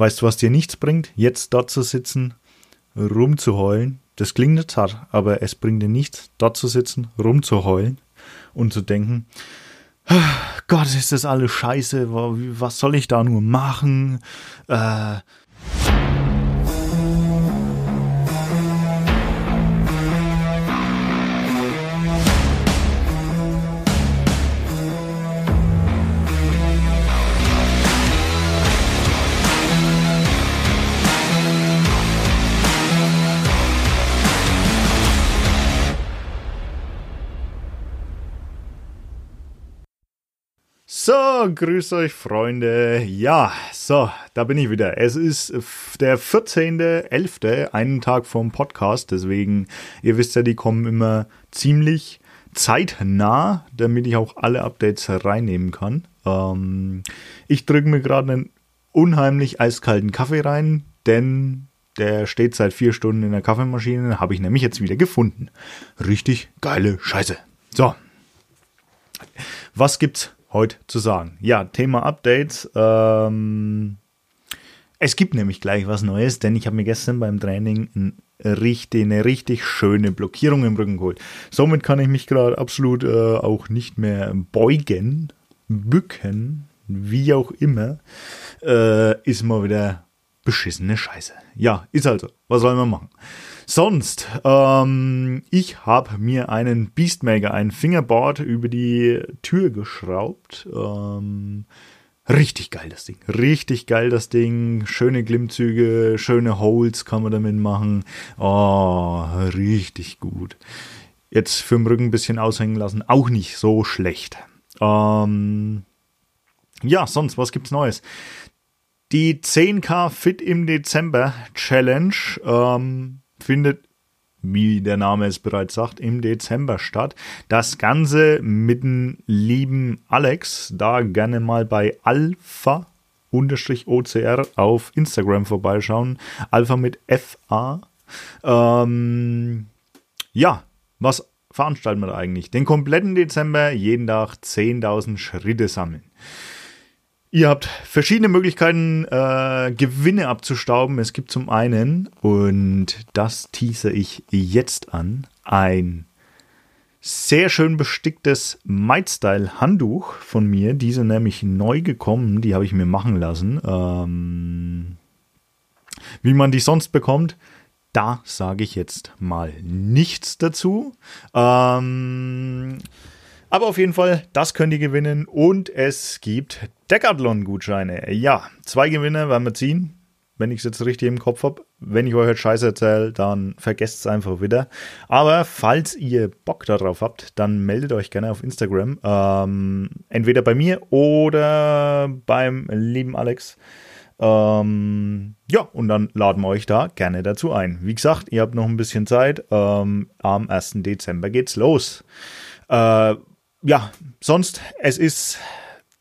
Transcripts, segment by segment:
Weißt du, was dir nichts bringt? Jetzt dort zu sitzen, rumzuheulen. Das klingt nicht hart, aber es bringt dir nichts, dort zu sitzen, rumzuheulen und zu denken, Gott, ist das alles scheiße, was soll ich da nur machen? Äh, Grüß euch Freunde. Ja, so, da bin ich wieder. Es ist der 14.11., einen Tag vom Podcast. Deswegen, ihr wisst ja, die kommen immer ziemlich zeitnah, damit ich auch alle Updates reinnehmen kann. Ähm, ich drücke mir gerade einen unheimlich eiskalten Kaffee rein, denn der steht seit vier Stunden in der Kaffeemaschine. Habe ich nämlich jetzt wieder gefunden. Richtig geile Scheiße. So. Was gibt's heute zu sagen. Ja, Thema Updates. Ähm, es gibt nämlich gleich was Neues, denn ich habe mir gestern beim Training ein richtig, eine richtig schöne Blockierung im Rücken geholt. Somit kann ich mich gerade absolut äh, auch nicht mehr beugen, bücken, wie auch immer. Äh, ist mal wieder beschissene Scheiße. Ja, ist also. Was soll man machen? Sonst, ähm, ich habe mir einen Beastmaker, ein Fingerboard über die Tür geschraubt. Ähm, richtig geil das Ding. Richtig geil das Ding. Schöne Glimmzüge, schöne Holes kann man damit machen. Oh, richtig gut. Jetzt für den Rücken ein bisschen aushängen lassen. Auch nicht so schlecht. Ähm, ja, sonst, was gibt's Neues? Die 10k Fit im Dezember Challenge ähm, findet, wie der Name es bereits sagt, im Dezember statt. Das Ganze mit dem lieben Alex, da gerne mal bei Alpha OCR auf Instagram vorbeischauen. Alpha mit FA. Ähm, ja, was veranstalten wir da eigentlich? Den kompletten Dezember jeden Tag 10.000 Schritte sammeln. Ihr habt verschiedene Möglichkeiten, äh, Gewinne abzustauben. Es gibt zum einen, und das tease ich jetzt an, ein sehr schön besticktes Might-Style-Handtuch von mir. Diese nämlich neu gekommen, die habe ich mir machen lassen. Ähm, wie man die sonst bekommt, da sage ich jetzt mal nichts dazu. Ähm, aber auf jeden Fall, das könnt ihr gewinnen und es gibt Decathlon-Gutscheine. Ja, zwei Gewinne werden wir ziehen, wenn ich es jetzt richtig im Kopf habe. Wenn ich euch jetzt Scheiße erzähle, dann vergesst es einfach wieder. Aber falls ihr Bock darauf habt, dann meldet euch gerne auf Instagram. Ähm, entweder bei mir oder beim lieben Alex. Ähm, ja, und dann laden wir euch da gerne dazu ein. Wie gesagt, ihr habt noch ein bisschen Zeit. Ähm, am 1. Dezember geht's los. Äh, ja, sonst, es ist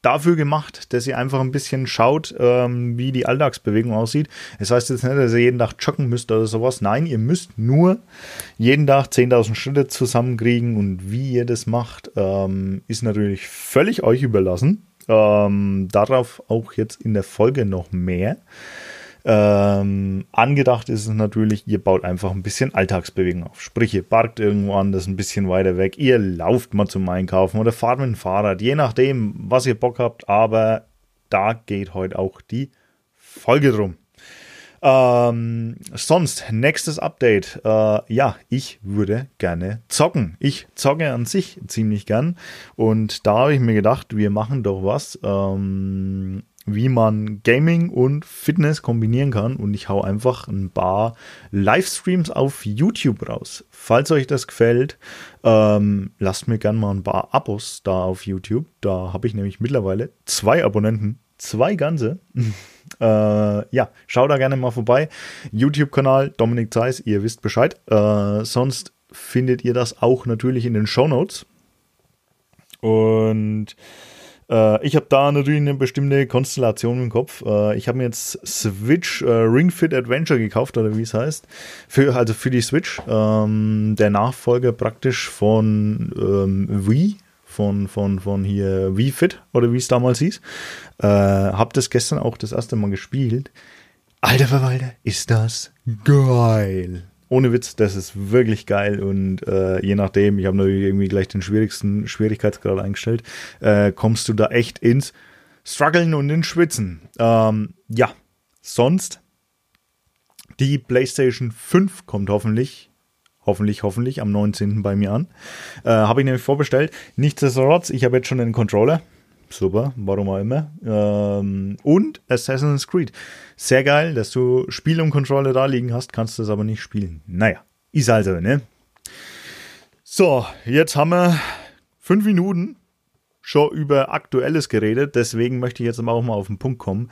dafür gemacht, dass ihr einfach ein bisschen schaut, ähm, wie die Alltagsbewegung aussieht. Es das heißt jetzt nicht, dass ihr jeden Tag joggen müsst oder sowas. Nein, ihr müsst nur jeden Tag 10.000 Schritte zusammenkriegen und wie ihr das macht, ähm, ist natürlich völlig euch überlassen. Ähm, darauf auch jetzt in der Folge noch mehr. Ähm, angedacht ist es natürlich, ihr baut einfach ein bisschen Alltagsbewegung auf. Sprich, ihr parkt irgendwo anders ein bisschen weiter weg, ihr lauft mal zum Einkaufen oder fahrt mit dem Fahrrad, je nachdem, was ihr Bock habt, aber da geht heute auch die Folge drum. Ähm, sonst, nächstes Update. Äh, ja, ich würde gerne zocken. Ich zocke an sich ziemlich gern. Und da habe ich mir gedacht, wir machen doch was. Ähm, wie man Gaming und Fitness kombinieren kann und ich hau einfach ein paar Livestreams auf YouTube raus. Falls euch das gefällt, ähm, lasst mir gerne mal ein paar Abos da auf YouTube. Da habe ich nämlich mittlerweile zwei Abonnenten, zwei ganze. äh, ja, schaut da gerne mal vorbei. YouTube-Kanal Dominik Zeiss, ihr wisst Bescheid. Äh, sonst findet ihr das auch natürlich in den Show Notes. Und äh, ich habe da natürlich eine bestimmte Konstellation im Kopf. Äh, ich habe mir jetzt Switch äh, Ring Fit Adventure gekauft, oder wie es heißt. Für, also für die Switch. Ähm, der Nachfolger praktisch von ähm, Wii. Von, von, von hier Wii Fit oder wie es damals hieß. Äh, hab das gestern auch das erste Mal gespielt. Alter Verwalter, ist das geil. Ohne Witz, das ist wirklich geil und äh, je nachdem, ich habe natürlich irgendwie gleich den schwierigsten Schwierigkeitsgrad eingestellt, äh, kommst du da echt ins Struggeln und ins Schwitzen. Ähm, ja, sonst die PlayStation 5 kommt hoffentlich, hoffentlich, hoffentlich am 19. bei mir an. Äh, habe ich nämlich vorbestellt. Nichtsdestotrotz, ich habe jetzt schon einen Controller. Super, warum auch immer. Ähm, und Assassin's Creed. Sehr geil, dass du Spiel und Controller da liegen hast, kannst das aber nicht spielen. Naja, ist also, ne? So, jetzt haben wir fünf Minuten schon über Aktuelles geredet, deswegen möchte ich jetzt auch mal auf den Punkt kommen.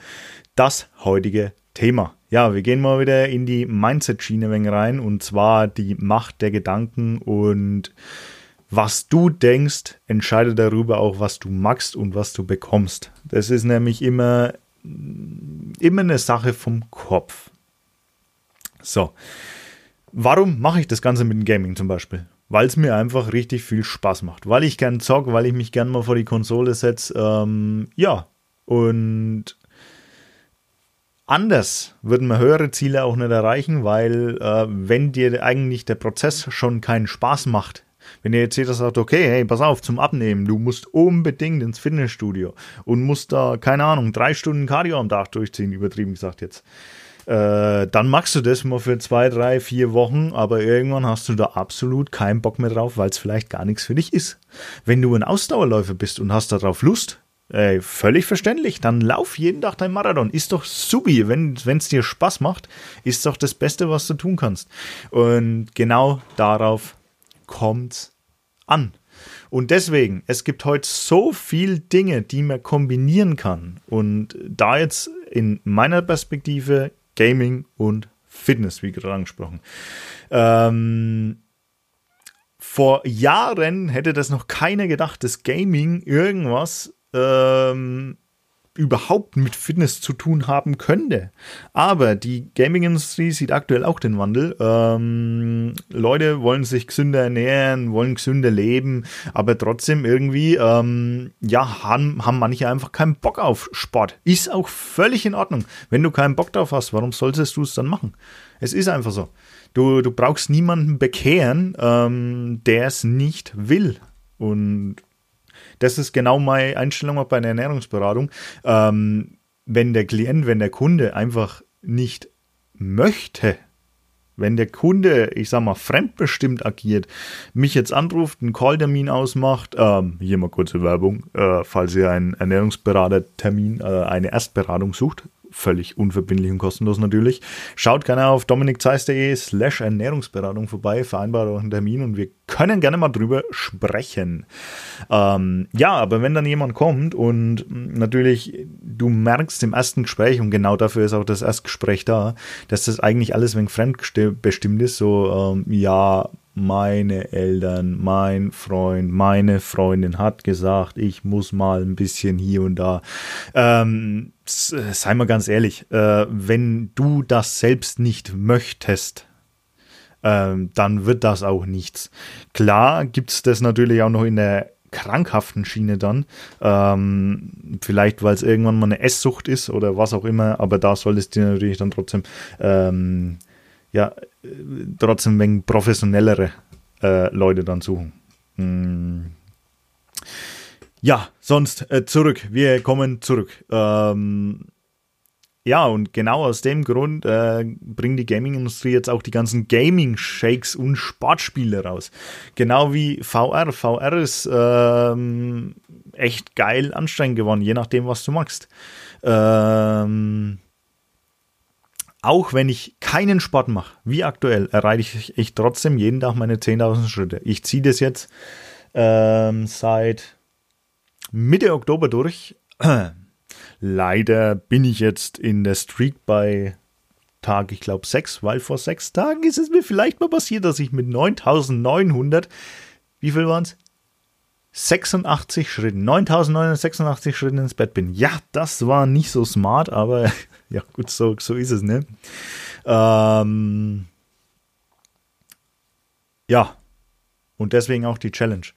Das heutige Thema. Ja, wir gehen mal wieder in die Mindset-Schiene rein und zwar die Macht der Gedanken und was du denkst, entscheidet darüber auch, was du magst und was du bekommst. Das ist nämlich immer, immer eine Sache vom Kopf. So. Warum mache ich das Ganze mit dem Gaming zum Beispiel? Weil es mir einfach richtig viel Spaß macht. Weil ich gern zock, weil ich mich gern mal vor die Konsole setze. Ähm, ja. Und anders würden wir höhere Ziele auch nicht erreichen, weil äh, wenn dir eigentlich der Prozess schon keinen Spaß macht, wenn ihr jetzt jeder sagt, okay, hey, pass auf, zum Abnehmen, du musst unbedingt ins Fitnessstudio und musst da, keine Ahnung, drei Stunden Cardio am Tag durchziehen, übertrieben gesagt jetzt. Äh, dann machst du das mal für zwei, drei, vier Wochen, aber irgendwann hast du da absolut keinen Bock mehr drauf, weil es vielleicht gar nichts für dich ist. Wenn du ein Ausdauerläufer bist und hast darauf Lust, Ey, völlig verständlich. Dann lauf jeden Tag dein Marathon. Ist doch subi. Wenn es dir Spaß macht, ist doch das Beste, was du tun kannst. Und genau darauf kommt's an. Und deswegen, es gibt heute so viel Dinge, die man kombinieren kann. Und da jetzt in meiner Perspektive Gaming und Fitness, wie gerade angesprochen. Ähm, vor Jahren hätte das noch keiner gedacht, dass Gaming irgendwas ähm, überhaupt mit Fitness zu tun haben könnte. Aber die Gaming-Industrie sieht aktuell auch den Wandel. Ähm, Leute wollen sich gesünder ernähren, wollen gesünder leben, aber trotzdem irgendwie, ähm, ja, haben, haben manche einfach keinen Bock auf Sport. Ist auch völlig in Ordnung. Wenn du keinen Bock drauf hast, warum solltest du es dann machen? Es ist einfach so. Du, du brauchst niemanden bekehren, ähm, der es nicht will. Und das ist genau meine Einstellung auch bei einer Ernährungsberatung. Ähm, wenn der Klient, wenn der Kunde einfach nicht möchte, wenn der Kunde, ich sag mal, fremdbestimmt agiert, mich jetzt anruft, einen Calltermin ausmacht, ähm, hier mal kurze Werbung, äh, falls ihr einen Ernährungsberatertermin, äh, eine Erstberatung sucht, völlig unverbindlich und kostenlos natürlich. Schaut gerne auf dominikzeis.de slash Ernährungsberatung vorbei, vereinbart auch einen Termin und wir können gerne mal drüber sprechen. Ähm, ja, aber wenn dann jemand kommt und natürlich du merkst im ersten Gespräch, und genau dafür ist auch das Erstgespräch da, dass das eigentlich alles wegen fremdbestimmt ist, so, ähm, ja, meine Eltern, mein Freund, meine Freundin hat gesagt, ich muss mal ein bisschen hier und da. Ähm, sei mal ganz ehrlich, äh, wenn du das selbst nicht möchtest, ähm, dann wird das auch nichts. Klar gibt es das natürlich auch noch in der krankhaften Schiene dann. Ähm, vielleicht, weil es irgendwann mal eine Esssucht ist oder was auch immer, aber da solltest du natürlich dann trotzdem ähm, ja, trotzdem wegen professionellere äh, Leute dann suchen. Hm. Ja, sonst äh, zurück. Wir kommen zurück. Ähm, ja, und genau aus dem Grund äh, bringt die Gaming-Industrie jetzt auch die ganzen Gaming-Shakes und Sportspiele raus. Genau wie VR. VR ist ähm, echt geil anstrengend geworden, je nachdem, was du magst. Ähm, auch wenn ich keinen Sport mache, wie aktuell, erreiche ich, ich trotzdem jeden Tag meine 10.000 Schritte. Ich ziehe das jetzt ähm, seit Mitte Oktober durch. Leider bin ich jetzt in der Streak bei Tag, ich glaube, 6, weil vor sechs Tagen ist es mir vielleicht mal passiert, dass ich mit 9900, wie viel waren es? 86 Schritten, 9986 Schritten ins Bett bin. Ja, das war nicht so smart, aber ja, gut, so, so ist es, ne? Ähm, ja, Und deswegen auch die Challenge.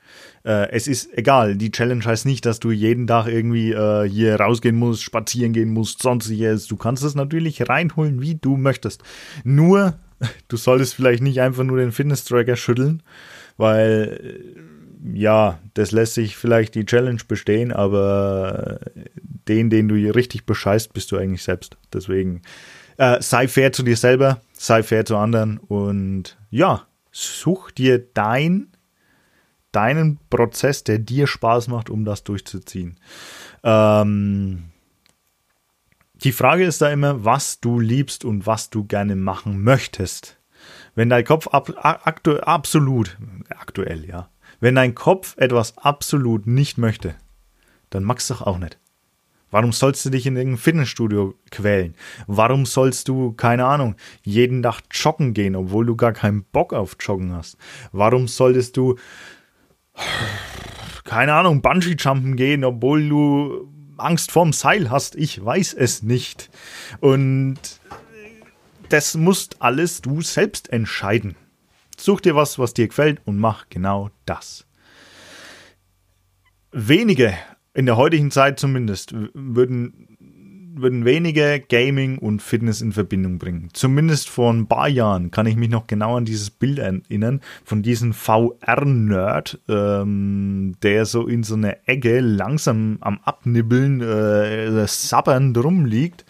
Äh, es ist egal, die Challenge heißt nicht, dass du jeden Tag irgendwie äh, hier rausgehen musst, spazieren gehen musst, sonstiges. Du kannst es natürlich reinholen, wie du möchtest. Nur, du solltest vielleicht nicht einfach nur den Fitness-Tracker schütteln, weil ja, das lässt sich vielleicht die Challenge bestehen, aber den, den du richtig bescheißt, bist du eigentlich selbst. Deswegen äh, sei fair zu dir selber, sei fair zu anderen und ja, such dir dein, deinen Prozess, der dir Spaß macht, um das durchzuziehen. Ähm, die Frage ist da immer, was du liebst und was du gerne machen möchtest. Wenn dein Kopf ab, aktu, absolut, aktuell, ja, wenn dein Kopf etwas absolut nicht möchte, dann magst du doch auch nicht. Warum sollst du dich in irgendein Fitnessstudio quälen? Warum sollst du, keine Ahnung, jeden Tag joggen gehen, obwohl du gar keinen Bock auf Joggen hast? Warum solltest du, keine Ahnung, Bungee-Jumpen gehen, obwohl du Angst vorm Seil hast? Ich weiß es nicht. Und das musst alles du selbst entscheiden. Such dir was, was dir gefällt und mach genau das. Wenige in der heutigen Zeit zumindest würden, würden wenige Gaming und Fitness in Verbindung bringen. Zumindest vor ein paar Jahren kann ich mich noch genau an dieses Bild erinnern von diesem VR-Nerd, ähm, der so in so einer Ecke langsam am Abnibbeln, äh, sabbernd rumliegt.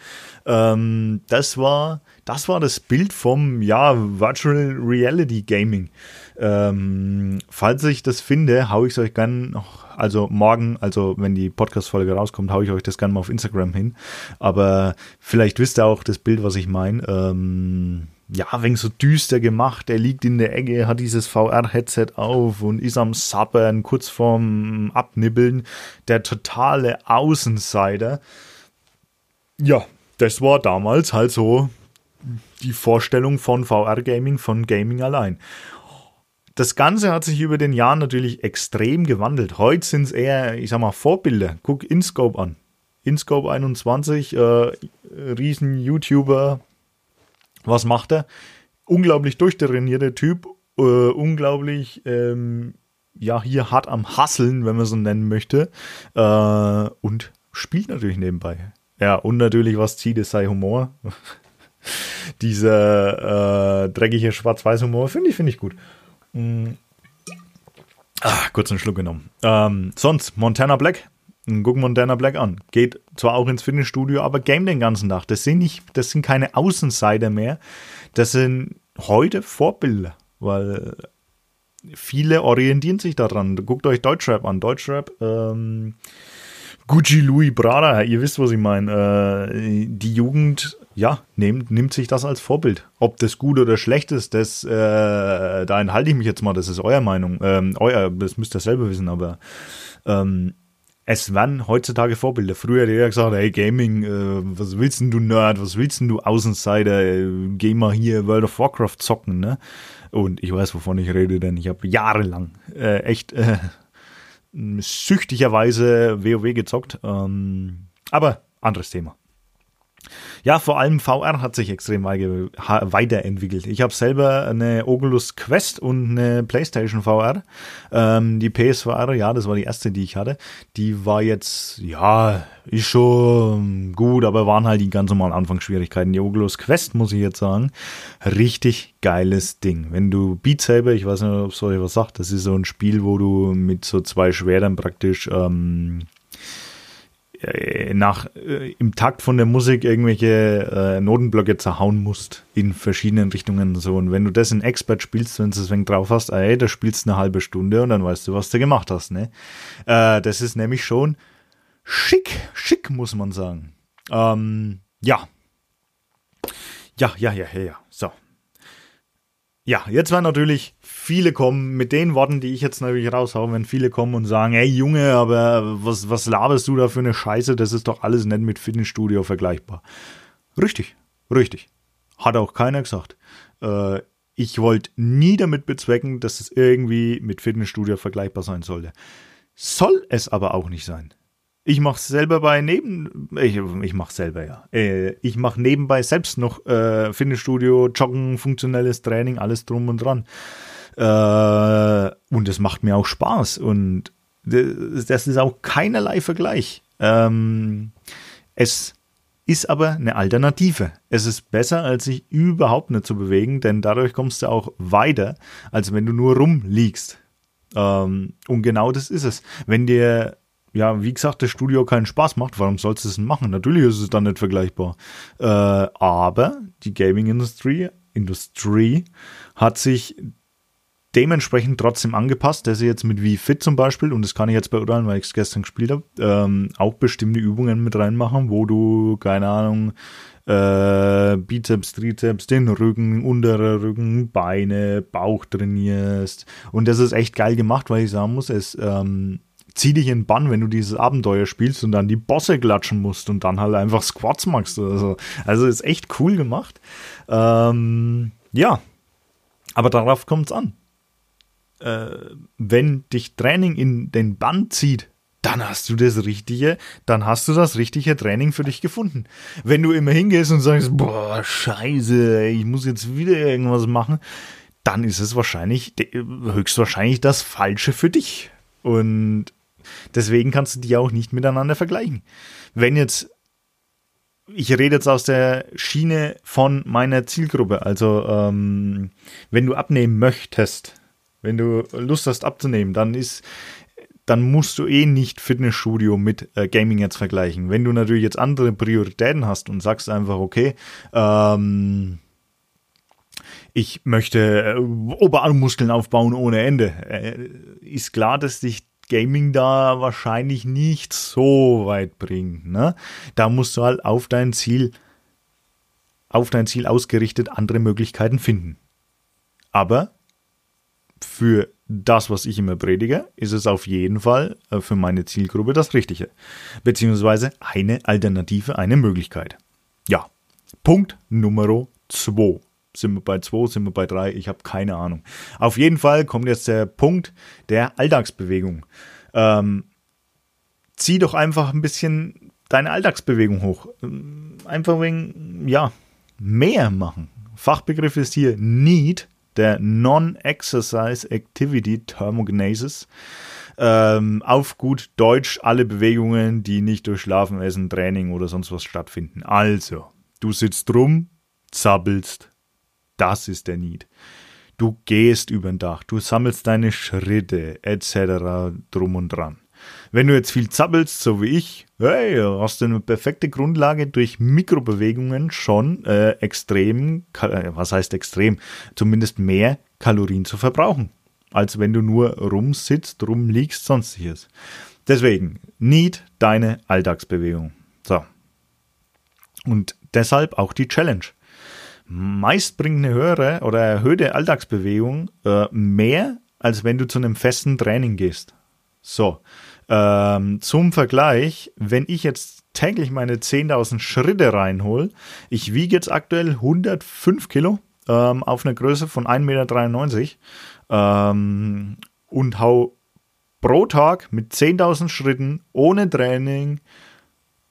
Ähm, das war das war das Bild vom ja Virtual Reality Gaming. Ähm, falls ich das finde, haue ich es euch gern noch, also morgen, also wenn die Podcast-Folge rauskommt, haue ich euch das gerne mal auf Instagram hin. Aber vielleicht wisst ihr auch das Bild, was ich meine. Ähm, ja, wegen so düster gemacht. Er liegt in der Ecke, hat dieses VR-Headset auf und ist am Sappern, kurz vorm Abnibbeln. Der totale Außenseiter. Ja, das war damals halt so die Vorstellung von VR-Gaming, von Gaming allein. Das Ganze hat sich über den Jahren natürlich extrem gewandelt. Heute sind es eher, ich sag mal, Vorbilder. Guck InScope an. InScope 21, äh, riesen YouTuber. Was macht er? Unglaublich durchtrainierter Typ, äh, unglaublich, ähm, ja, hier hart am Hasseln, wenn man so nennen möchte. Äh, und spielt natürlich nebenbei. Ja, und natürlich, was zieht, es sei Humor. Dieser äh, dreckige Schwarz-Weiß-Humor finde ich, finde ich gut. Mhm. Ah, kurz einen Schluck genommen. Ähm, sonst, Montana Black. Guck Montana Black an. Geht zwar auch ins Fitnessstudio, aber game den ganzen Tag. Das sind nicht, das sind keine Außenseiter mehr. Das sind heute Vorbilder, weil viele orientieren sich daran. Guckt euch Deutschrap an. Deutschrap, ähm, Gucci Louis Prada, ihr wisst, was ich meine. Äh, die Jugend ja, nehmt, nimmt sich das als Vorbild. Ob das gut oder schlecht ist, das, äh, da enthalte ich mich jetzt mal, das ist eure Meinung. Ähm, euer, das müsst ihr selber wissen, aber ähm, es werden heutzutage Vorbilder. Früher hat jeder gesagt, hey Gaming, äh, was willst denn du Nerd, was willst denn du Außenseiter, äh, geh mal hier World of Warcraft zocken, ne? Und ich weiß, wovon ich rede, denn ich habe jahrelang äh, echt äh, süchtigerweise WoW gezockt. Ähm, aber anderes Thema. Ja, vor allem VR hat sich extrem weiterentwickelt. Ich habe selber eine Oculus Quest und eine PlayStation VR. Ähm, die PSVR, ja, das war die erste, die ich hatte. Die war jetzt, ja, ist schon gut, aber waren halt die ganz normalen Anfangsschwierigkeiten. Die Oculus Quest, muss ich jetzt sagen, richtig geiles Ding. Wenn du Beat Saber, ich weiß nicht, ob es euch was sagt, das ist so ein Spiel, wo du mit so zwei Schwertern praktisch ähm, äh, nach äh, im Takt von der Musik irgendwelche äh, Notenblöcke zerhauen musst in verschiedenen Richtungen so und wenn du das in Expert spielst, wenn du es deswegen drauf hast, ey, da spielst du eine halbe Stunde und dann weißt du, was du gemacht hast, ne? Äh, das ist nämlich schon schick, schick muss man sagen. Ähm, ja. Ja, ja, ja, ja, ja. So. Ja, jetzt war natürlich viele kommen, mit den Worten, die ich jetzt natürlich raushaue, wenn viele kommen und sagen, ey Junge, aber was, was laberst du da für eine Scheiße, das ist doch alles nicht mit Fitnessstudio vergleichbar. Richtig, richtig. Hat auch keiner gesagt. Äh, ich wollte nie damit bezwecken, dass es irgendwie mit Fitnessstudio vergleichbar sein sollte. Soll es aber auch nicht sein. Ich mache selber bei neben, ich, ich mache selber ja. Äh, ich mache nebenbei selbst noch äh, Fitnessstudio, Joggen, funktionelles Training, alles drum und dran. Äh, und es macht mir auch Spaß. Und das ist auch keinerlei Vergleich. Ähm, es ist aber eine Alternative. Es ist besser, als sich überhaupt nicht zu bewegen, denn dadurch kommst du auch weiter, als wenn du nur rumliegst. Ähm, und genau das ist es. Wenn dir, ja, wie gesagt, das Studio keinen Spaß macht, warum sollst du es denn machen? Natürlich ist es dann nicht vergleichbar. Äh, aber die Gaming-Industrie Industrie hat sich dementsprechend trotzdem angepasst, dass sie jetzt mit wie Fit zum Beispiel, und das kann ich jetzt beurteilen, weil ich es gestern gespielt habe, ähm, auch bestimmte Übungen mit reinmachen, wo du, keine Ahnung, äh, Bizeps, Trizeps, den Rücken, unterer Rücken, Beine, Bauch trainierst. Und das ist echt geil gemacht, weil ich sagen muss, es ähm, zieh dich in Bann, wenn du dieses Abenteuer spielst und dann die Bosse klatschen musst und dann halt einfach Squats machst oder so. Also ist echt cool gemacht. Ähm, ja, aber darauf kommt's an äh, wenn dich Training in den Bann zieht, dann hast du das richtige, dann hast du das richtige Training für dich gefunden. Wenn du immer hingehst und sagst, boah, scheiße, ich muss jetzt wieder irgendwas machen, dann ist es wahrscheinlich, höchstwahrscheinlich das Falsche für dich. Und deswegen kannst du die auch nicht miteinander vergleichen. Wenn jetzt, ich rede jetzt aus der Schiene von meiner Zielgruppe, also ähm, wenn du abnehmen möchtest, wenn du Lust hast abzunehmen, dann ist, dann musst du eh nicht Fitnessstudio mit äh, Gaming jetzt vergleichen. Wenn du natürlich jetzt andere Prioritäten hast und sagst einfach, okay, ähm, ich möchte äh, Oberarmmuskeln aufbauen ohne Ende, äh, ist klar, dass dich Gaming da wahrscheinlich nicht so weit bringt. Ne? Da musst du halt auf dein Ziel, auf dein Ziel ausgerichtet andere Möglichkeiten finden. Aber für das, was ich immer predige, ist es auf jeden Fall äh, für meine Zielgruppe das Richtige. Beziehungsweise eine Alternative, eine Möglichkeit. Ja, Punkt Nummer 2. Sind wir bei 2, sind wir bei 3? Ich habe keine Ahnung. Auf jeden Fall kommt jetzt der Punkt der Alltagsbewegung. Ähm, zieh doch einfach ein bisschen deine Alltagsbewegung hoch. Einfach wegen, ja, mehr machen. Fachbegriff ist hier Need der Non-Exercise Activity Thermogenesis. Ähm, auf gut Deutsch alle Bewegungen, die nicht durch Schlafen, Essen, Training oder sonst was stattfinden. Also, du sitzt rum, zappelst. Das ist der Need. Du gehst über den Dach, du sammelst deine Schritte etc. drum und dran. Wenn du jetzt viel zappelst, so wie ich, hey, hast du eine perfekte Grundlage durch Mikrobewegungen schon äh, extrem, äh, was heißt extrem, zumindest mehr Kalorien zu verbrauchen, als wenn du nur rumsitzt, rumliegst, sonstiges. Deswegen, need deine Alltagsbewegung. So. Und deshalb auch die Challenge. Meist bringt eine höhere oder erhöhte Alltagsbewegung äh, mehr, als wenn du zu einem festen Training gehst. So, ähm, zum Vergleich, wenn ich jetzt täglich meine 10.000 Schritte reinhole, ich wiege jetzt aktuell 105 Kilo ähm, auf einer Größe von 1,93 Meter ähm, und hau pro Tag mit 10.000 Schritten ohne Training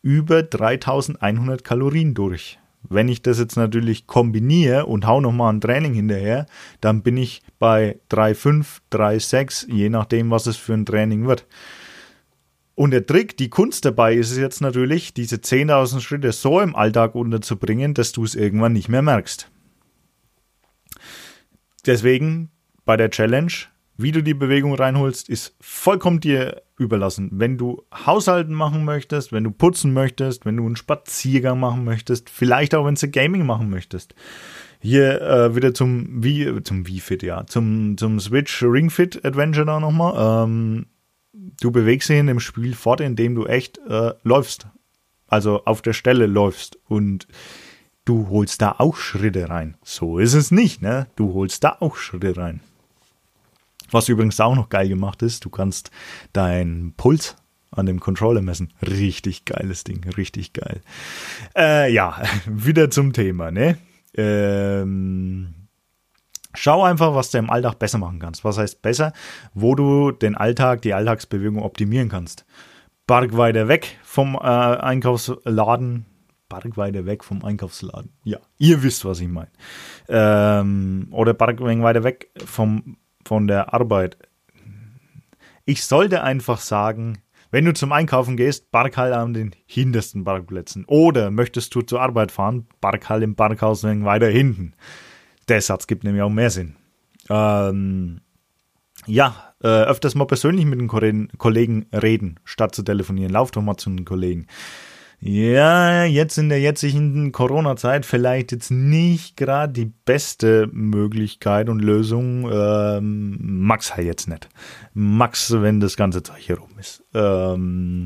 über 3.100 Kalorien durch. Wenn ich das jetzt natürlich kombiniere und hau nochmal ein Training hinterher, dann bin ich bei 3,5, 3,6, je nachdem, was es für ein Training wird. Und der Trick, die Kunst dabei ist es jetzt natürlich, diese 10.000 Schritte so im Alltag unterzubringen, dass du es irgendwann nicht mehr merkst. Deswegen bei der Challenge, wie du die Bewegung reinholst, ist vollkommen dir überlassen. Wenn du Haushalten machen möchtest, wenn du putzen möchtest, wenn du einen Spaziergang machen möchtest, vielleicht auch wenn du Gaming machen möchtest. Hier äh, wieder zum Wii, zum Wii Fit, ja, zum, zum Switch Ring Fit Adventure da nochmal. Ähm, du bewegst in dem Spiel fort, indem du echt äh, läufst. Also auf der Stelle läufst und du holst da auch Schritte rein. So ist es nicht, ne? Du holst da auch Schritte rein. Was übrigens auch noch geil gemacht ist, du kannst deinen Puls an dem Controller messen. Richtig geiles Ding, richtig geil. Äh, ja, wieder zum Thema, ne? Ähm, Schau einfach, was du im Alltag besser machen kannst. Was heißt besser? Wo du den Alltag, die Alltagsbewegung optimieren kannst. Park weiter weg vom äh, Einkaufsladen. Park weiter weg vom Einkaufsladen. Ja, ihr wisst, was ich meine. Ähm, oder Park weiter weg vom von der Arbeit. Ich sollte einfach sagen, wenn du zum Einkaufen gehst, park halt an den hintersten Parkplätzen. Oder möchtest du zur Arbeit fahren, park halt im Parkhaus weiter hinten. Der Satz gibt nämlich auch mehr Sinn. Ähm, ja, äh, öfters mal persönlich mit den Kollegen reden, statt zu telefonieren. Lauf doch mal zu den Kollegen. Ja, jetzt in der jetzigen Corona-Zeit vielleicht jetzt nicht gerade die beste Möglichkeit und Lösung. Ähm, Max halt jetzt nicht. Max, wenn das ganze Zeug hier rum ist. Ähm,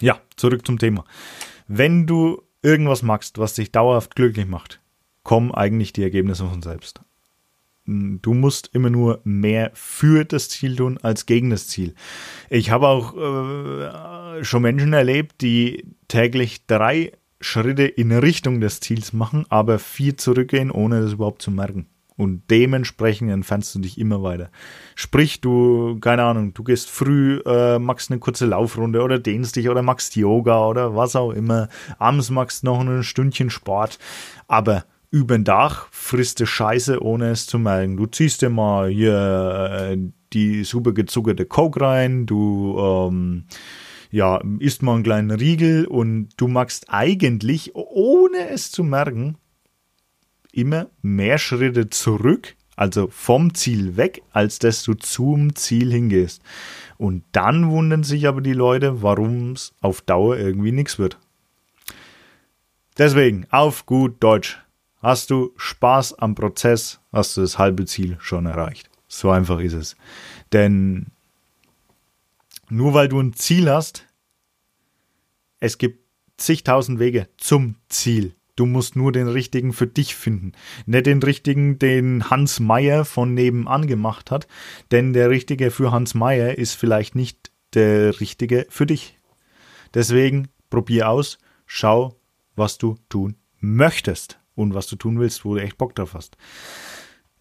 ja, zurück zum Thema. Wenn du irgendwas magst, was dich dauerhaft glücklich macht, kommen eigentlich die Ergebnisse von selbst. Du musst immer nur mehr für das Ziel tun als gegen das Ziel. Ich habe auch äh, schon Menschen erlebt, die täglich drei Schritte in Richtung des Ziels machen, aber vier zurückgehen, ohne das überhaupt zu merken. Und dementsprechend entfernst du dich immer weiter. Sprich, du, keine Ahnung, du gehst früh, äh, machst eine kurze Laufrunde oder dehnst dich oder machst Yoga oder was auch immer. Abends machst noch ein Stündchen Sport. Aber über Dach frisst Scheiße, ohne es zu merken. Du ziehst dir mal hier äh, die super gezuckerte Coke rein, du ähm, ja, isst mal einen kleinen Riegel und du machst eigentlich, ohne es zu merken, immer mehr Schritte zurück, also vom Ziel weg, als dass du zum Ziel hingehst. Und dann wundern sich aber die Leute, warum es auf Dauer irgendwie nichts wird. Deswegen, auf gut Deutsch, Hast du Spaß am Prozess, hast du das halbe Ziel schon erreicht. So einfach ist es. Denn nur weil du ein Ziel hast, es gibt zigtausend Wege zum Ziel. Du musst nur den richtigen für dich finden. Nicht den richtigen, den Hans Meyer von nebenan gemacht hat, denn der richtige für Hans Meyer ist vielleicht nicht der richtige für dich. Deswegen probier aus, schau, was du tun möchtest und was du tun willst, wo du echt Bock drauf hast.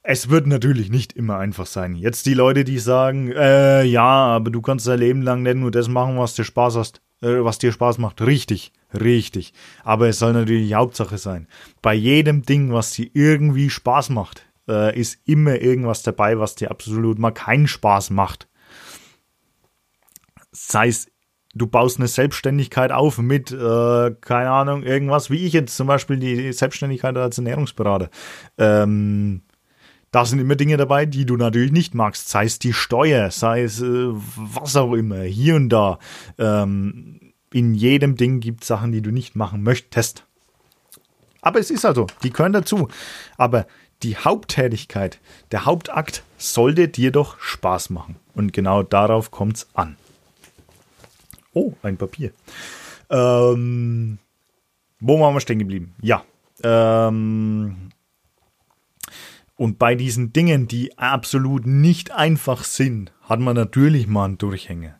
Es wird natürlich nicht immer einfach sein. Jetzt die Leute, die sagen, äh, ja, aber du kannst dein Leben lang nicht nur das machen, was dir Spaß hast, äh, was dir Spaß macht. Richtig, richtig. Aber es soll natürlich die Hauptsache sein. Bei jedem Ding, was dir irgendwie Spaß macht, äh, ist immer irgendwas dabei, was dir absolut mal keinen Spaß macht. Sei es du baust eine Selbstständigkeit auf mit, äh, keine Ahnung, irgendwas, wie ich jetzt zum Beispiel die Selbstständigkeit als Ernährungsberater. Ähm, da sind immer Dinge dabei, die du natürlich nicht magst, sei es die Steuer, sei es äh, was auch immer, hier und da. Ähm, in jedem Ding gibt es Sachen, die du nicht machen möchtest. Aber es ist also, die gehören dazu. Aber die Haupttätigkeit, der Hauptakt sollte dir doch Spaß machen. Und genau darauf kommt es an. Oh, ein Papier. Ähm, wo waren wir stehen geblieben? Ja. Ähm, und bei diesen Dingen, die absolut nicht einfach sind, hat man natürlich mal einen Durchhänger.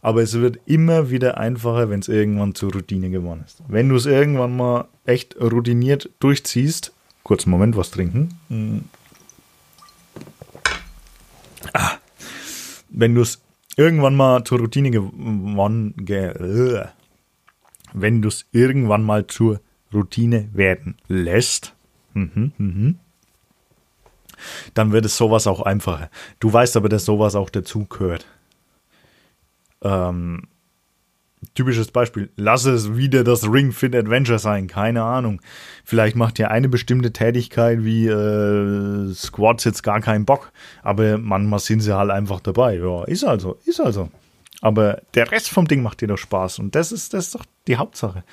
Aber es wird immer wieder einfacher, wenn es irgendwann zur Routine geworden ist. Wenn du es irgendwann mal echt routiniert durchziehst, kurz einen Moment was trinken. Hm. Ah. Wenn du es irgendwann mal zur Routine gewonnen, ge, wenn du es irgendwann mal zur Routine werden lässt, mhm, mhm, dann wird es sowas auch einfacher. Du weißt aber, dass sowas auch dazugehört. Ähm, typisches Beispiel, lass es wieder das Ring Fit Adventure sein, keine Ahnung. Vielleicht macht ja eine bestimmte Tätigkeit wie äh, Squats jetzt gar keinen Bock, aber manchmal sind sie halt einfach dabei. Ja, ist also, ist also. Aber der Rest vom Ding macht dir doch Spaß und das ist, das ist doch die Hauptsache.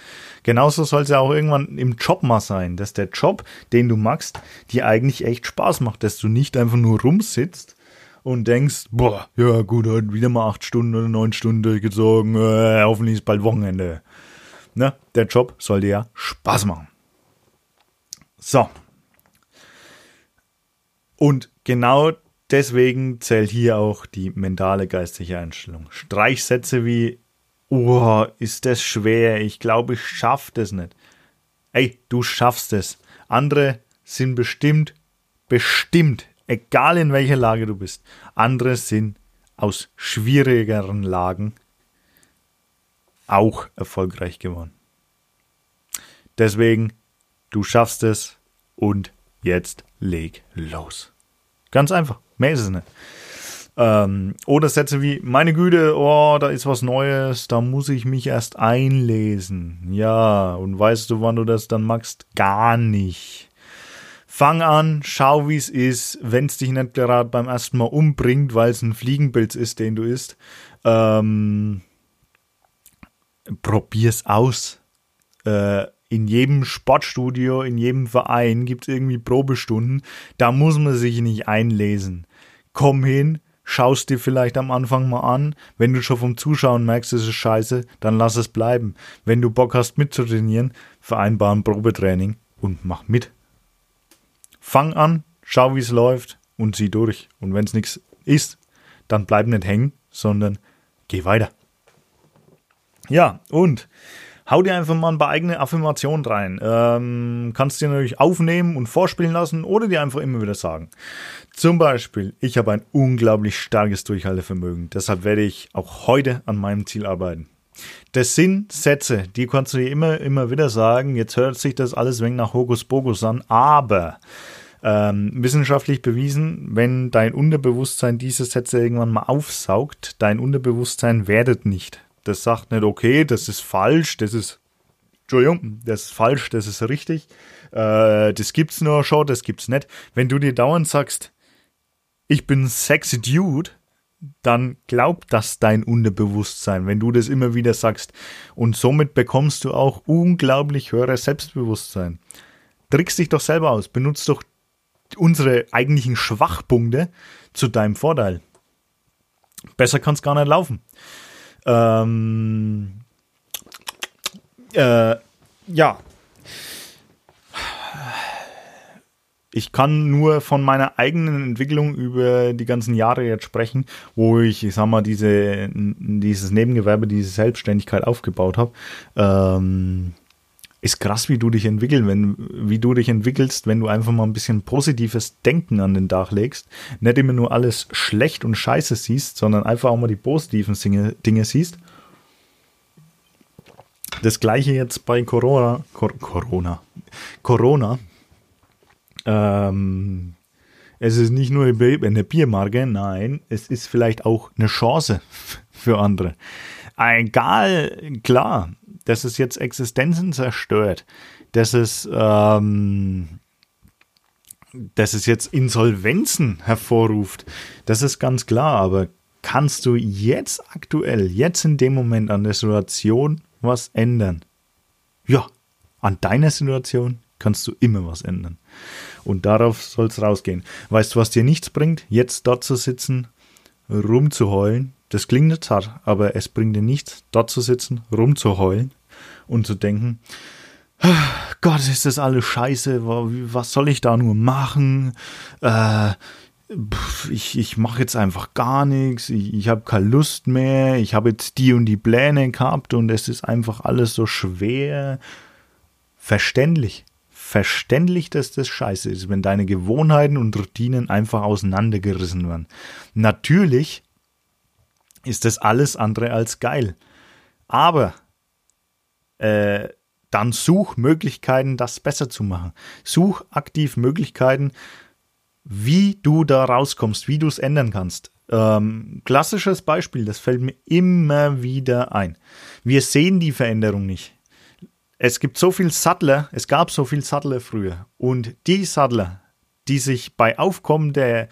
Genauso soll es ja auch irgendwann im Job mal sein, dass der Job, den du machst, dir eigentlich echt Spaß macht, dass du nicht einfach nur rumsitzt und denkst, boah, ja gut, heute wieder mal acht Stunden oder neun Stunden durchgezogen, äh, hoffentlich ist bald Wochenende. Ne? Der Job soll dir ja Spaß machen. So. Und genau deswegen zählt hier auch die mentale geistige Einstellung. Streichsätze wie, oh, ist das schwer, ich glaube, ich schaff das nicht. Ey, du schaffst es. Andere sind bestimmt, bestimmt egal in welcher Lage du bist. Andere sind aus schwierigeren Lagen auch erfolgreich geworden. Deswegen, du schaffst es und jetzt leg los. Ganz einfach. Mehr ist es nicht. Ähm, oder Sätze wie, meine Güte, oh, da ist was Neues, da muss ich mich erst einlesen. Ja, und weißt du, wann du das dann machst? Gar nicht. Fang an, schau, wie es ist, wenn es dich nicht gerade beim ersten Mal umbringt, weil es ein Fliegenpilz ist, den du isst. Ähm, probier's aus. Äh, in jedem Sportstudio, in jedem Verein gibt es irgendwie Probestunden. Da muss man sich nicht einlesen. Komm hin, schaust dir vielleicht am Anfang mal an. Wenn du schon vom Zuschauen merkst, es ist scheiße, dann lass es bleiben. Wenn du Bock hast mitzutrainieren, vereinbar ein Probetraining und mach mit. Fang an, schau wie es läuft und zieh durch. Und wenn es nichts ist, dann bleib nicht hängen, sondern geh weiter. Ja, und hau dir einfach mal ein paar eigene Affirmationen rein. Ähm, kannst dir natürlich aufnehmen und vorspielen lassen oder dir einfach immer wieder sagen. Zum Beispiel, ich habe ein unglaublich starkes Durchhaltevermögen. Deshalb werde ich auch heute an meinem Ziel arbeiten. Das sind Sätze, die kannst du dir immer, immer wieder sagen. Jetzt hört sich das alles wenig nach Hokuspokus an, aber ähm, wissenschaftlich bewiesen, wenn dein Unterbewusstsein diese Sätze irgendwann mal aufsaugt, dein Unterbewusstsein werdet nicht das sagt nicht, okay, das ist falsch, das ist, Entschuldigung, das ist falsch, das ist richtig, äh, das gibt's nur schon, das gibt's nicht. Wenn du dir dauernd sagst, ich bin sexy Dude, dann glaubt das dein Unterbewusstsein, wenn du das immer wieder sagst. Und somit bekommst du auch unglaublich höheres Selbstbewusstsein. Trickst dich doch selber aus, benutzt doch unsere eigentlichen Schwachpunkte zu deinem Vorteil. Besser kann es gar nicht laufen. Ähm, äh, ja. Ich kann nur von meiner eigenen Entwicklung über die ganzen Jahre jetzt sprechen, wo ich, ich sag mal, diese, dieses Nebengewerbe, diese Selbstständigkeit aufgebaut habe. Ähm, ist krass, wie du dich entwickelst, wenn, wie du dich entwickelst, wenn du einfach mal ein bisschen positives Denken an den Tag legst. Nicht immer nur alles schlecht und scheiße siehst, sondern einfach auch mal die positiven Dinge, Dinge siehst. Das gleiche jetzt bei Corona. Cor Corona. Corona. Ähm, es ist nicht nur eine Biermarke, nein, es ist vielleicht auch eine Chance für andere. Egal, klar, dass es jetzt Existenzen zerstört, dass es, ähm, dass es jetzt Insolvenzen hervorruft, das ist ganz klar, aber kannst du jetzt aktuell, jetzt in dem Moment an der Situation was ändern? Ja, an deiner Situation kannst du immer was ändern. Und darauf soll es rausgehen. Weißt du, was dir nichts bringt? Jetzt dort zu sitzen, rumzuheulen. Das klingt jetzt hart, aber es bringt dir nichts, dort zu sitzen, rumzuheulen und zu denken, Gott, ist das alles scheiße, was soll ich da nur machen? Äh, ich, ich mache jetzt einfach gar nichts, ich, ich habe keine Lust mehr, ich habe jetzt die und die Pläne gehabt und es ist einfach alles so schwer. Verständlich. Verständlich, dass das scheiße ist, wenn deine Gewohnheiten und Routinen einfach auseinandergerissen werden. Natürlich ist das alles andere als geil. Aber äh, dann such Möglichkeiten, das besser zu machen. Such aktiv Möglichkeiten, wie du da rauskommst, wie du es ändern kannst. Ähm, klassisches Beispiel, das fällt mir immer wieder ein. Wir sehen die Veränderung nicht. Es gibt so viel Sattler, es gab so viel Sattler früher. Und die Sattler, die sich bei Aufkommen der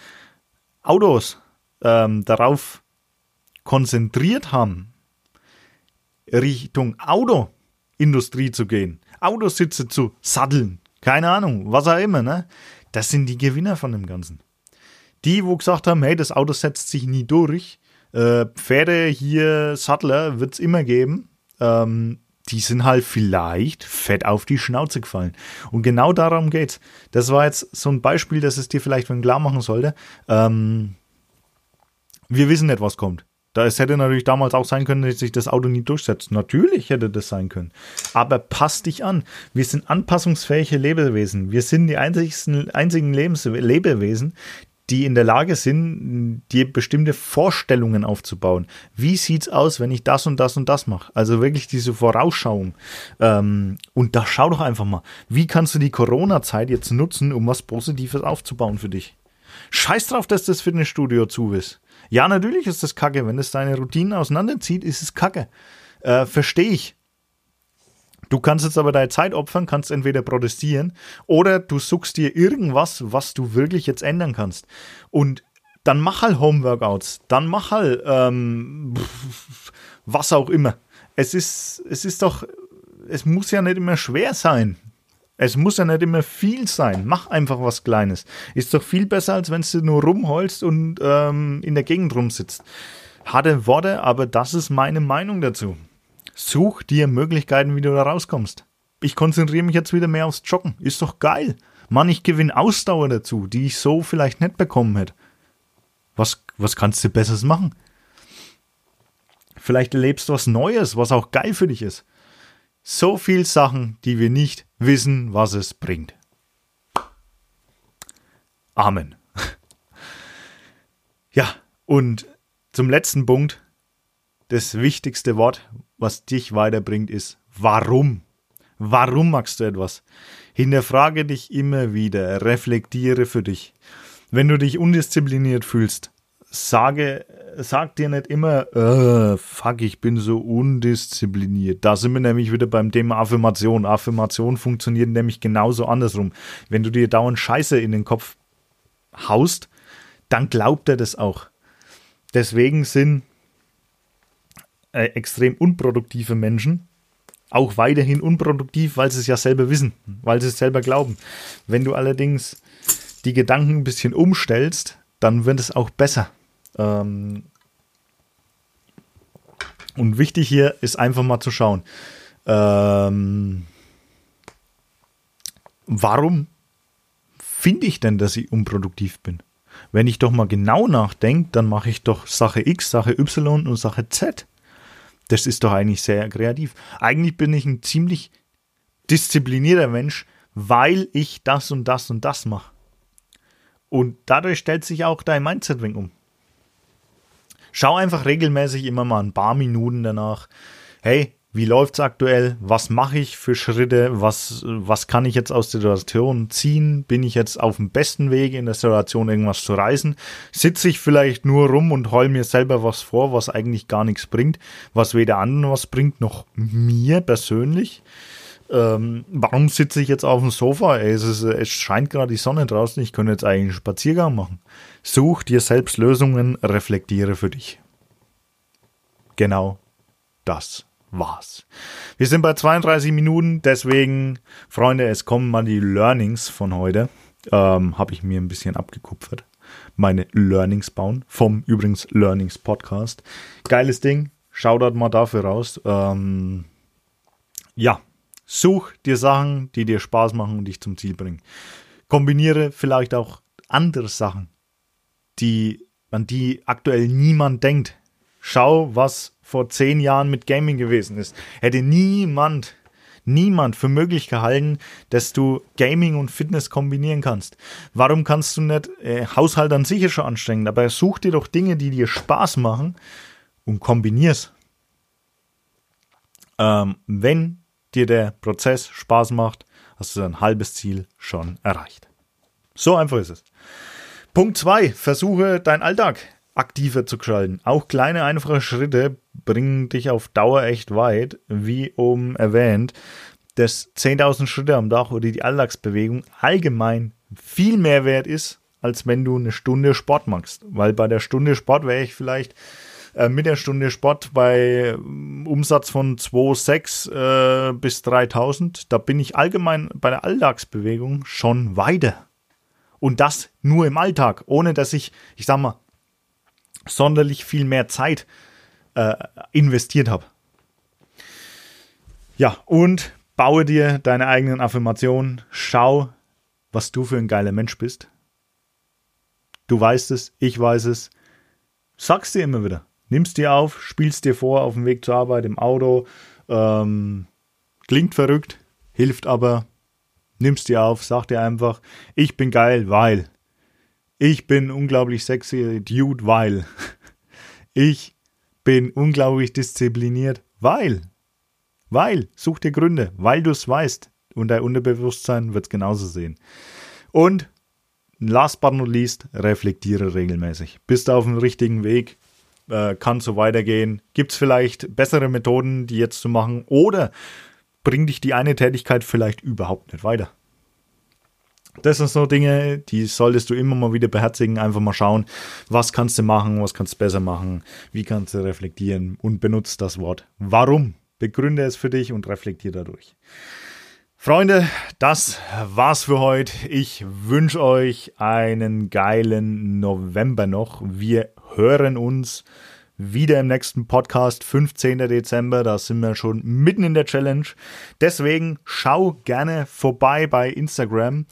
Autos ähm, darauf konzentriert haben, Richtung Auto Industrie zu gehen, Autositze zu satteln, keine Ahnung, was auch immer, ne? Das sind die Gewinner von dem Ganzen. Die, wo gesagt haben, hey, das Auto setzt sich nie durch, äh, Pferde hier, Sattler wird es immer geben, ähm, die sind halt vielleicht fett auf die Schnauze gefallen. Und genau darum geht's. Das war jetzt so ein Beispiel, das es dir vielleicht klar machen sollte. Ähm, wir wissen nicht, was kommt. Da es hätte natürlich damals auch sein können, dass sich das Auto nie durchsetzt. Natürlich hätte das sein können. Aber pass dich an. Wir sind anpassungsfähige Lebewesen. Wir sind die einzigsten, einzigen Lebens Lebewesen, die in der Lage sind, dir bestimmte Vorstellungen aufzubauen. Wie sieht's aus, wenn ich das und das und das mache? Also wirklich diese Vorausschauung. Ähm, und da schau doch einfach mal, wie kannst du die Corona-Zeit jetzt nutzen, um was Positives aufzubauen für dich? Scheiß drauf, dass das Fitnessstudio zu ist. Ja, natürlich ist das kacke. Wenn es deine Routinen auseinanderzieht, ist es kacke. Äh, Verstehe ich. Du kannst jetzt aber deine Zeit opfern, kannst entweder protestieren oder du suchst dir irgendwas, was du wirklich jetzt ändern kannst. Und dann mach halt Homeworkouts, dann mach halt ähm, was auch immer. Es ist, es ist doch, es muss ja nicht immer schwer sein. Es muss ja nicht immer viel sein. Mach einfach was Kleines. Ist doch viel besser, als wenn du nur rumholst und ähm, in der Gegend rumsitzt. Harte Worte, aber das ist meine Meinung dazu. Such dir Möglichkeiten, wie du da rauskommst. Ich konzentriere mich jetzt wieder mehr aufs Joggen. Ist doch geil. Mann, ich gewinne Ausdauer dazu, die ich so vielleicht nicht bekommen hätte. Was, was kannst du Besseres machen? Vielleicht erlebst du was Neues, was auch geil für dich ist. So viel Sachen, die wir nicht wissen, was es bringt. Amen. Ja, und zum letzten Punkt, das wichtigste Wort, was dich weiterbringt, ist warum. Warum magst du etwas? Hinterfrage dich immer wieder, reflektiere für dich. Wenn du dich undiszipliniert fühlst, sage, sag dir nicht immer, äh, fuck, ich bin so undiszipliniert. Da sind wir nämlich wieder beim Thema Affirmation. Affirmation funktioniert nämlich genauso andersrum. Wenn du dir dauernd Scheiße in den Kopf haust, dann glaubt er das auch. Deswegen sind äh, extrem unproduktive Menschen auch weiterhin unproduktiv, weil sie es ja selber wissen, weil sie es selber glauben. Wenn du allerdings die Gedanken ein bisschen umstellst, dann wird es auch besser. Ähm und wichtig hier ist einfach mal zu schauen, ähm warum finde ich denn, dass ich unproduktiv bin? Wenn ich doch mal genau nachdenke, dann mache ich doch Sache X, Sache Y und Sache Z. Das ist doch eigentlich sehr kreativ. Eigentlich bin ich ein ziemlich disziplinierter Mensch, weil ich das und das und das mache. Und dadurch stellt sich auch dein Mindset um. Schau einfach regelmäßig immer mal ein paar Minuten danach. Hey, wie läuft's aktuell? Was mache ich für Schritte? Was, was kann ich jetzt aus der Situation ziehen? Bin ich jetzt auf dem besten Weg in der Situation irgendwas zu reißen? Sitze ich vielleicht nur rum und heul mir selber was vor, was eigentlich gar nichts bringt, was weder anderen was bringt, noch mir persönlich? Ähm, warum sitze ich jetzt auf dem Sofa? Es, ist, es scheint gerade die Sonne draußen, ich könnte jetzt eigentlich einen Spaziergang machen. Such dir selbst Lösungen, reflektiere für dich. Genau das war's. Wir sind bei 32 Minuten, deswegen, Freunde, es kommen mal die Learnings von heute. Ähm, Habe ich mir ein bisschen abgekupfert. Meine Learnings bauen. Vom übrigens Learnings Podcast. Geiles Ding. Shoutout mal dafür raus. Ähm, ja, such dir Sachen, die dir Spaß machen und dich zum Ziel bringen. Kombiniere vielleicht auch andere Sachen, die, an die aktuell niemand denkt. Schau, was vor zehn Jahren mit Gaming gewesen ist. Hätte niemand, niemand für möglich gehalten, dass du Gaming und Fitness kombinieren kannst. Warum kannst du nicht äh, Haushalt an sich schon anstrengen? Aber such dir doch Dinge, die dir Spaß machen und kombinier's. Ähm, wenn dir der Prozess Spaß macht, hast du dein halbes Ziel schon erreicht. So einfach ist es. Punkt zwei: Versuche deinen Alltag aktiver zu gestalten. Auch kleine, einfache Schritte bringen dich auf Dauer echt weit, wie oben erwähnt, dass 10.000 Schritte am Tag oder die Alltagsbewegung allgemein viel mehr wert ist, als wenn du eine Stunde Sport machst. Weil bei der Stunde Sport wäre ich vielleicht äh, mit der Stunde Sport bei ähm, Umsatz von 2,6 äh, bis 3.000. Da bin ich allgemein bei der Alltagsbewegung schon weiter. Und das nur im Alltag, ohne dass ich, ich sag mal, sonderlich viel mehr Zeit äh, investiert habe. Ja, und baue dir deine eigenen Affirmationen. Schau, was du für ein geiler Mensch bist. Du weißt es, ich weiß es. Sag's dir immer wieder. Nimmst dir auf, spielst dir vor auf dem Weg zur Arbeit, im Auto. Ähm, klingt verrückt, hilft aber. Nimmst dir auf, sag dir einfach, ich bin geil, weil. Ich bin unglaublich sexy Dude, weil ich bin unglaublich diszipliniert, weil. Weil, such dir Gründe, weil du es weißt. Und dein Unterbewusstsein wird es genauso sehen. Und last but not least, reflektiere regelmäßig. Bist du auf dem richtigen Weg? Äh, kann so weitergehen? Gibt es vielleicht bessere Methoden, die jetzt zu machen? Oder bringt dich die eine Tätigkeit vielleicht überhaupt nicht weiter? Das sind so Dinge, die solltest du immer mal wieder beherzigen. Einfach mal schauen, was kannst du machen, was kannst du besser machen, wie kannst du reflektieren und benutzt das Wort warum. Begründe es für dich und reflektiere dadurch. Freunde, das war's für heute. Ich wünsche euch einen geilen November noch. Wir hören uns wieder im nächsten Podcast, 15. Dezember. Da sind wir schon mitten in der Challenge. Deswegen schau gerne vorbei bei Instagram.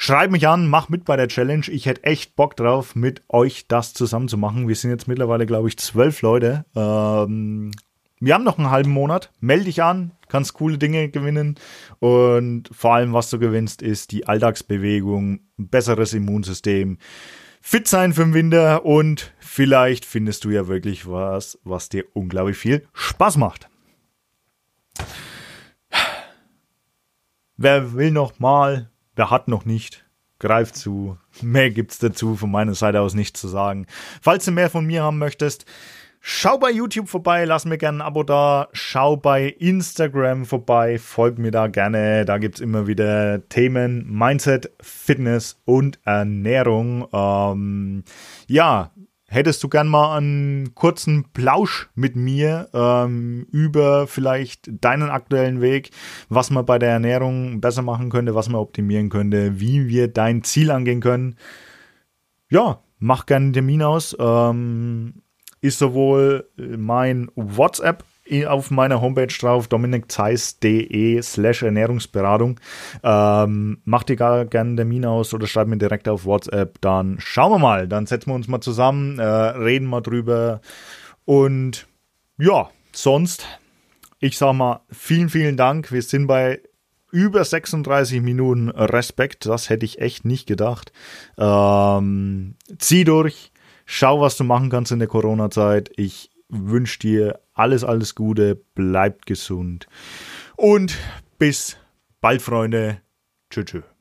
Schreib mich an, mach mit bei der Challenge. Ich hätte echt Bock drauf, mit euch das zusammen zu machen. Wir sind jetzt mittlerweile, glaube ich, zwölf Leute. Ähm, wir haben noch einen halben Monat. Melde dich an, kannst coole Dinge gewinnen. Und vor allem, was du gewinnst, ist die Alltagsbewegung, ein besseres Immunsystem, fit sein für den Winter und vielleicht findest du ja wirklich was, was dir unglaublich viel Spaß macht. Wer will noch mal, wer hat noch nicht, greift zu. Mehr gibt's dazu von meiner Seite aus nichts zu sagen. Falls du mehr von mir haben möchtest, Schau bei YouTube vorbei, lass mir gerne ein Abo da. Schau bei Instagram vorbei, folg mir da gerne. Da gibt es immer wieder Themen Mindset, Fitness und Ernährung. Ähm, ja, hättest du gern mal einen kurzen Plausch mit mir ähm, über vielleicht deinen aktuellen Weg, was man bei der Ernährung besser machen könnte, was man optimieren könnte, wie wir dein Ziel angehen können? Ja, mach gerne einen Termin aus. Ähm, ist sowohl mein WhatsApp auf meiner Homepage drauf, dominikzeiss.de slash Ernährungsberatung. Ähm, mach dir gar gerne einen Termin aus oder schreib mir direkt auf WhatsApp. Dann schauen wir mal. Dann setzen wir uns mal zusammen, äh, reden mal drüber. Und ja, sonst, ich sag mal, vielen, vielen Dank. Wir sind bei über 36 Minuten Respekt. Das hätte ich echt nicht gedacht. Ähm, zieh durch Schau, was du machen kannst in der Corona-Zeit. Ich wünsche dir alles, alles Gute. Bleibt gesund. Und bis bald, Freunde. Tschüss. tschüss.